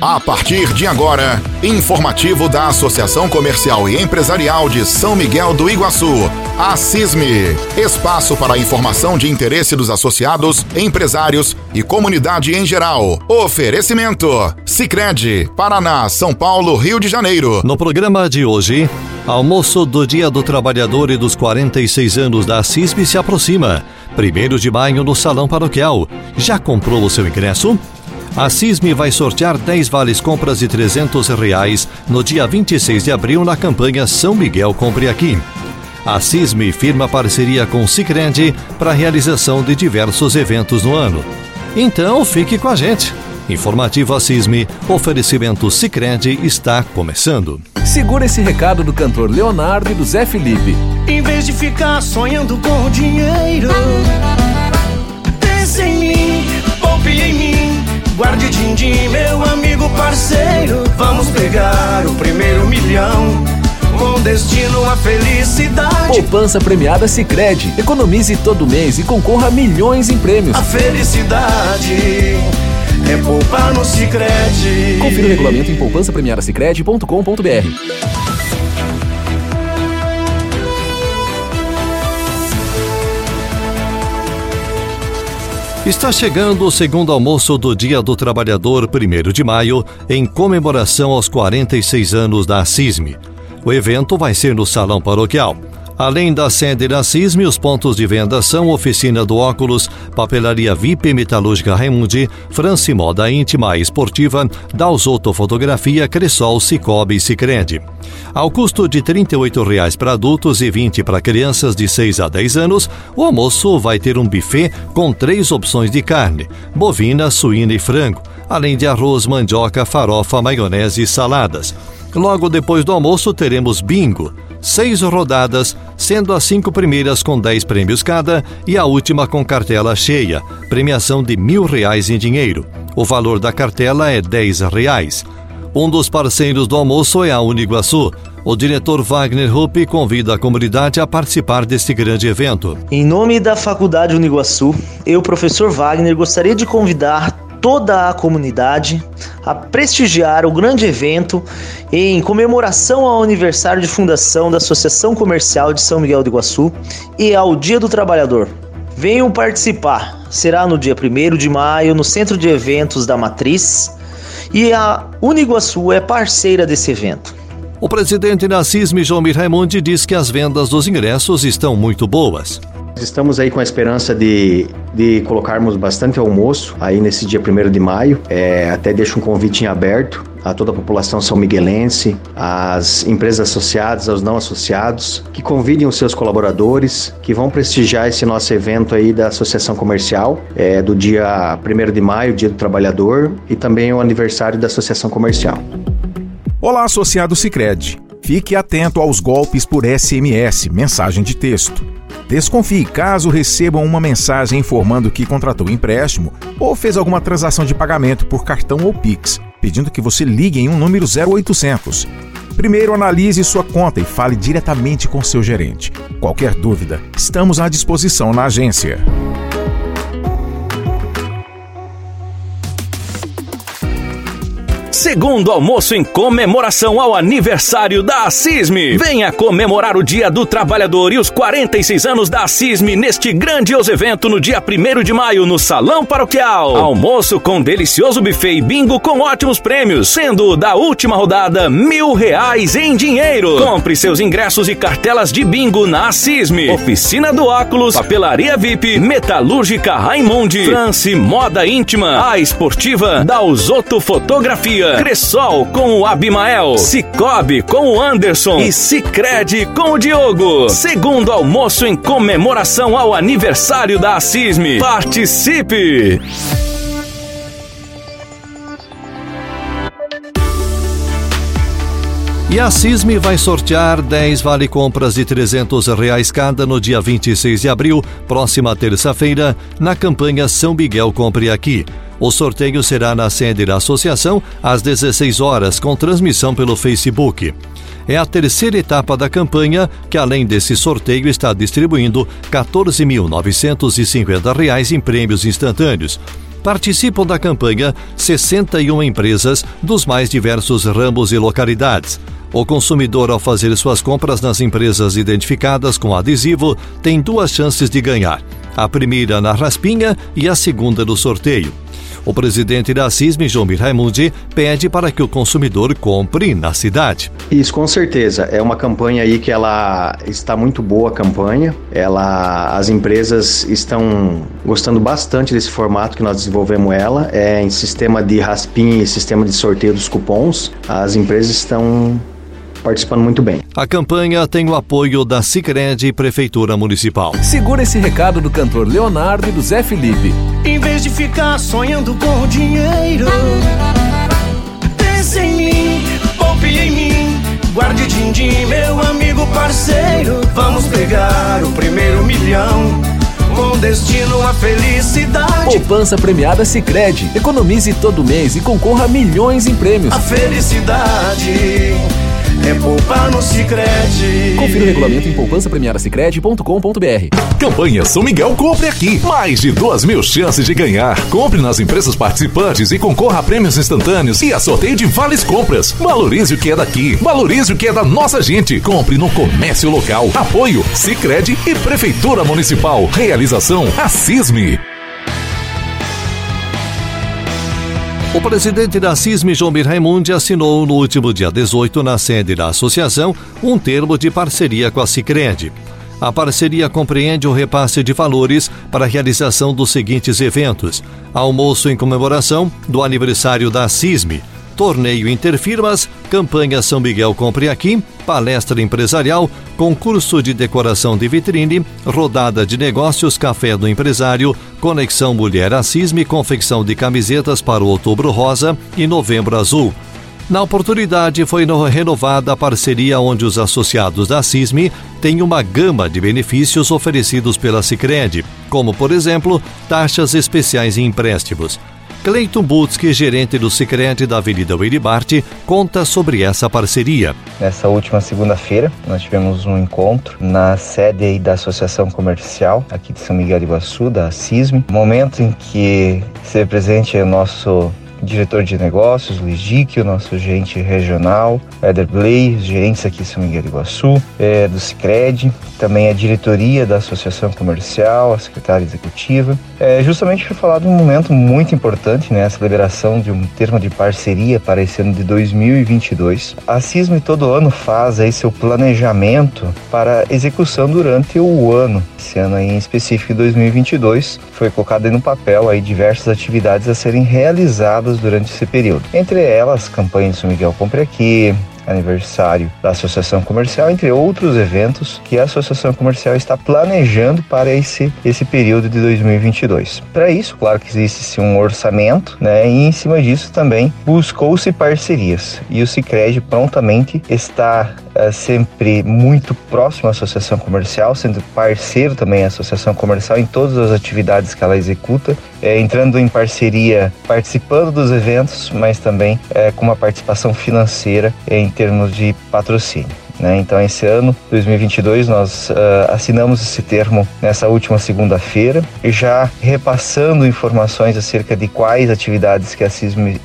A partir de agora, informativo da Associação Comercial e Empresarial de São Miguel do Iguaçu, a CISME. Espaço para informação de interesse dos associados, empresários e comunidade em geral. Oferecimento: Sicredi, Paraná, São Paulo, Rio de Janeiro. No programa de hoje, almoço do Dia do Trabalhador e dos 46 anos da CISME se aproxima. Primeiro de maio no Salão Paroquial. Já comprou o seu ingresso? A CISME vai sortear 10 vales compras de 300 reais no dia 26 de abril na campanha São Miguel Compre Aqui. A CISME firma parceria com o Cicred para a realização de diversos eventos no ano. Então fique com a gente. Informativo CISME, oferecimento Cicred está começando. Segura esse recado do cantor Leonardo e do Zé Felipe. Em vez de ficar sonhando com dinheiro, Guarde din-din, meu amigo parceiro. Vamos pegar o primeiro milhão. Com destino à felicidade. Poupança premiada Sicredi. Economize todo mês e concorra a milhões em prêmios. A felicidade é poupar no Sicredi. Confira o regulamento em poupancapremiadasicredi.com.br. Está chegando o segundo almoço do Dia do Trabalhador, 1 de maio, em comemoração aos 46 anos da CISME. O evento vai ser no Salão Paroquial. Além da sede da os pontos de venda são Oficina do Óculos, Papelaria VIP Metalúrgica Raimundi, France Moda Íntima e Esportiva, Dalzotto Fotografia, Cressol, Cicobi e Cicred. Ao custo de R$ 38,00 para adultos e R$ 20 para crianças de 6 a 10 anos, o almoço vai ter um buffet com três opções de carne: bovina, suína e frango, além de arroz, mandioca, farofa, maionese e saladas. Logo depois do almoço teremos bingo seis rodadas, sendo as cinco primeiras com 10 prêmios cada e a última com cartela cheia, premiação de mil reais em dinheiro. O valor da cartela é 10 reais. Um dos parceiros do almoço é a Uniguaçu. O diretor Wagner Rupp convida a comunidade a participar deste grande evento. Em nome da Faculdade Uniguaçu, eu, professor Wagner, gostaria de convidar toda a comunidade a prestigiar o grande evento em comemoração ao aniversário de fundação da Associação Comercial de São Miguel do Iguaçu e ao Dia do Trabalhador. Venham participar. Será no dia 1 de maio no Centro de Eventos da Matriz e a Uniguaçu é parceira desse evento. O presidente da CISM, Jomir Raimundi, diz que as vendas dos ingressos estão muito boas. Estamos aí com a esperança de, de colocarmos bastante almoço aí nesse dia 1 de maio. É, até deixo um convite em aberto a toda a população são miguelense, às empresas associadas, aos não associados, que convidem os seus colaboradores, que vão prestigiar esse nosso evento aí da Associação Comercial, é, do dia 1 de maio, Dia do Trabalhador, e também o aniversário da Associação Comercial. Olá, associado Sicredi. Fique atento aos golpes por SMS, mensagem de texto. Desconfie caso recebam uma mensagem informando que contratou empréstimo ou fez alguma transação de pagamento por cartão ou Pix, pedindo que você ligue em um número 0800. Primeiro analise sua conta e fale diretamente com seu gerente. Qualquer dúvida, estamos à disposição na agência. Segundo almoço em comemoração ao aniversário da CISME. Venha comemorar o Dia do Trabalhador e os 46 anos da CISME neste grandioso evento no dia 1 de maio no Salão Paroquial. Almoço com delicioso buffet e bingo com ótimos prêmios, sendo da última rodada mil reais em dinheiro. Compre seus ingressos e cartelas de bingo na CISME. Oficina do Óculos, Papelaria VIP, Metalúrgica Raimundi, France Moda Íntima, A Esportiva, Dalzotto Fotografia. Cressol com o Abimael, Cicobi com o Anderson e Cicred com o Diogo. Segundo almoço em comemoração ao aniversário da Assisme. Participe! E a CISME vai sortear 10 vale compras de 300 reais cada no dia 26 de abril, próxima terça-feira, na campanha São Miguel Compre Aqui. O sorteio será na sede da associação às 16 horas, com transmissão pelo Facebook. É a terceira etapa da campanha, que além desse sorteio está distribuindo R$ 14.950 em prêmios instantâneos. Participam da campanha 61 empresas dos mais diversos ramos e localidades. O consumidor, ao fazer suas compras nas empresas identificadas com adesivo, tem duas chances de ganhar: a primeira na raspinha e a segunda no sorteio. O presidente da CISM, João Raimundi, pede para que o consumidor compre na cidade. Isso, com certeza. É uma campanha aí que ela está muito boa a campanha. Ela, as empresas estão gostando bastante desse formato que nós desenvolvemos ela. É em sistema de raspinha e sistema de sorteio dos cupons. As empresas estão participando muito bem. A campanha tem o apoio da Sicredi e Prefeitura Municipal. Segura esse recado do cantor Leonardo e do Zé Felipe. Em vez de ficar sonhando com dinheiro, pense em mim, poupe em mim. Guarde din-din, meu amigo parceiro. Vamos pegar o primeiro milhão com destino à felicidade. Poupança premiada Sicredi. Economize todo mês e concorra a milhões em prêmios. A felicidade é poupar no Sicredi. Confira o regulamento em poupancapremiadasicredi.com.br. Campanha São Miguel Compre Aqui. Mais de duas mil chances de ganhar. Compre nas empresas participantes e concorra a prêmios instantâneos e a sorteio de vales compras. Valorize o que é daqui. Valorize o que é da nossa gente. Compre no comércio local. Apoio Sicredi e Prefeitura Municipal. Realização Assisme. O presidente da CISM, João Raimundi, assinou no último dia 18, na sede da associação, um termo de parceria com a Cicred. A parceria compreende o repasse de valores para a realização dos seguintes eventos: almoço em comemoração do aniversário da CISM, torneio Interfirmas, campanha São Miguel Compre Aqui, palestra empresarial, concurso de decoração de vitrine, rodada de negócios Café do Empresário, Conexão Mulher Assisme, confecção de camisetas para o Outubro Rosa e Novembro Azul. Na oportunidade, foi renovada a parceria onde os associados da CISME têm uma gama de benefícios oferecidos pela Cicred, como, por exemplo, taxas especiais em empréstimos. Cleiton Butski, gerente do Sicredi da Avenida Wiribart, conta sobre essa parceria. Nessa última segunda-feira, nós tivemos um encontro na sede da Associação Comercial aqui de São Miguel de Iguaçu, da CISM, momento em que esteve presente o nosso diretor de negócios, Luiz Dick, o nosso gerente regional, Eder Blay, gerentes aqui em São Miguel do Iguaçu, é, do Cicred, também a diretoria da Associação Comercial, a secretária executiva, é, justamente para falar de um momento muito importante, né, a celebração de um termo de parceria para esse ano de 2022. A CISM todo ano faz aí seu planejamento para execução durante o ano. Esse ano aí, em específico, 2022, foi colocado aí no papel aí diversas atividades a serem realizadas durante esse período. Entre elas, campanha de São Miguel Compre Aqui, aniversário da Associação Comercial, entre outros eventos que a Associação Comercial está planejando para esse, esse período de 2022. Para isso, claro que existe um orçamento, né? E em cima disso também buscou-se parcerias. E o Sicredi prontamente está é, sempre muito próximo à associação comercial, sendo parceiro também à associação comercial em todas as atividades que ela executa, é, entrando em parceria, participando dos eventos, mas também é, com uma participação financeira em termos de patrocínio. Né? Então, esse ano, 2022, nós uh, assinamos esse termo nessa última segunda-feira, já repassando informações acerca de quais atividades que a CISM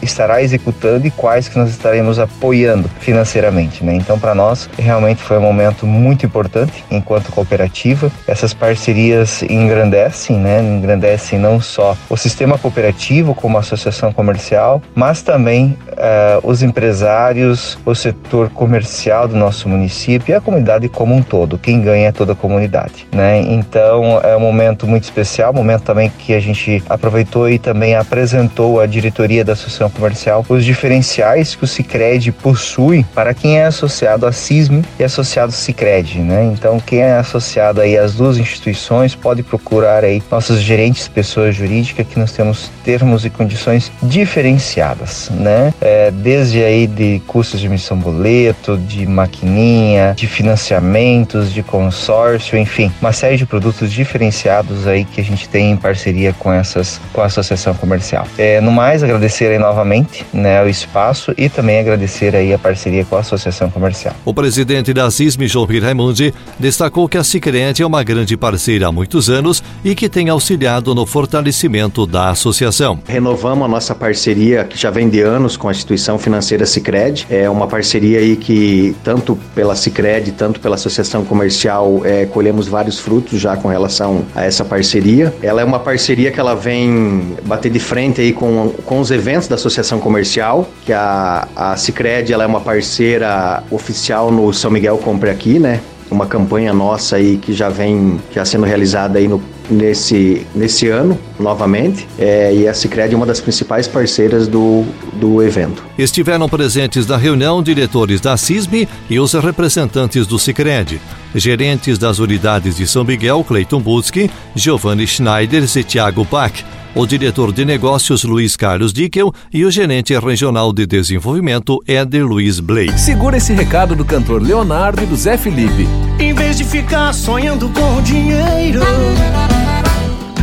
estará executando e quais que nós estaremos apoiando financeiramente. Né? Então, para nós, realmente foi um momento muito importante enquanto cooperativa. Essas parcerias engrandecem, né? engrandecem não só o sistema cooperativo como a associação comercial, mas também uh, os empresários, o setor comercial do nosso município e a comunidade como um todo. Quem ganha é toda a comunidade, né? Então é um momento muito especial, momento também que a gente aproveitou e também apresentou à diretoria da Associação Comercial os diferenciais que o Sicredi possui para quem é associado à CISM e associado ao Sicredi, né? Então quem é associado aí às duas instituições pode procurar aí nossos gerentes pessoas jurídicas que nós temos termos e condições diferenciadas, né? É, desde aí de custos de emissão boleto, de maquininha, de financiamentos, de consórcio, enfim, uma série de produtos diferenciados aí que a gente tem em parceria com essas com a associação comercial. É, no mais, agradecer aí novamente né, o espaço e também agradecer aí a parceria com a associação comercial. O presidente da CISM, João Raimundi, destacou que a Sicredi é uma grande parceira há muitos anos e que tem auxiliado no fortalecimento da associação. Renovamos a nossa parceria que já vem de anos com a instituição financeira Sicredi. É uma parceria aí que tanto pela Sicredi, tanto pela associação comercial, é, colhemos vários frutos já com relação a essa parceria. Ela é uma parceria que ela vem bater de frente aí com, com os eventos da associação comercial, que a, a Cicred ela é uma parceira oficial no São Miguel Compre Aqui, né? Uma campanha nossa aí que já vem já sendo realizada aí no nesse, nesse ano, novamente, é, e a Cicred é uma das principais parceiras do, do evento. Estiveram presentes na reunião diretores da CISM e os representantes do Cicred, gerentes das unidades de São Miguel, Cleiton Butzki, Giovanni Schneider e Thiago Bach, o diretor de negócios Luiz Carlos Dickel e o gerente regional de desenvolvimento Éder Luiz Blake. Segura esse recado do cantor Leonardo e do Zé Felipe. Em vez de ficar sonhando com dinheiro,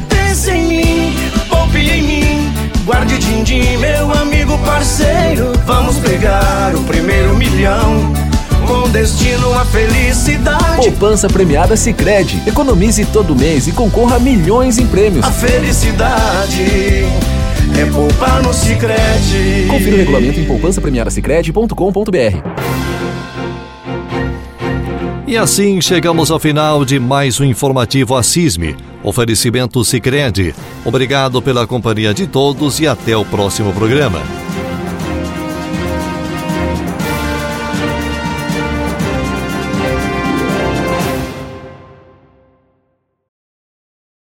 pense em mim, poupe em mim. Guarde din-din, meu amigo parceiro. Vamos pegar o primeiro milhão com destino à felicidade. Poupança premiada Sicredi. Economize todo mês e concorra a milhões em prêmios. A felicidade é poupar no Sicredi. Confira o regulamento em poupancapremiadasicredi.com.br. E assim chegamos ao final de mais um informativo Assisme. Oferecimento Sicredi. Obrigado pela companhia de todos e até o próximo programa.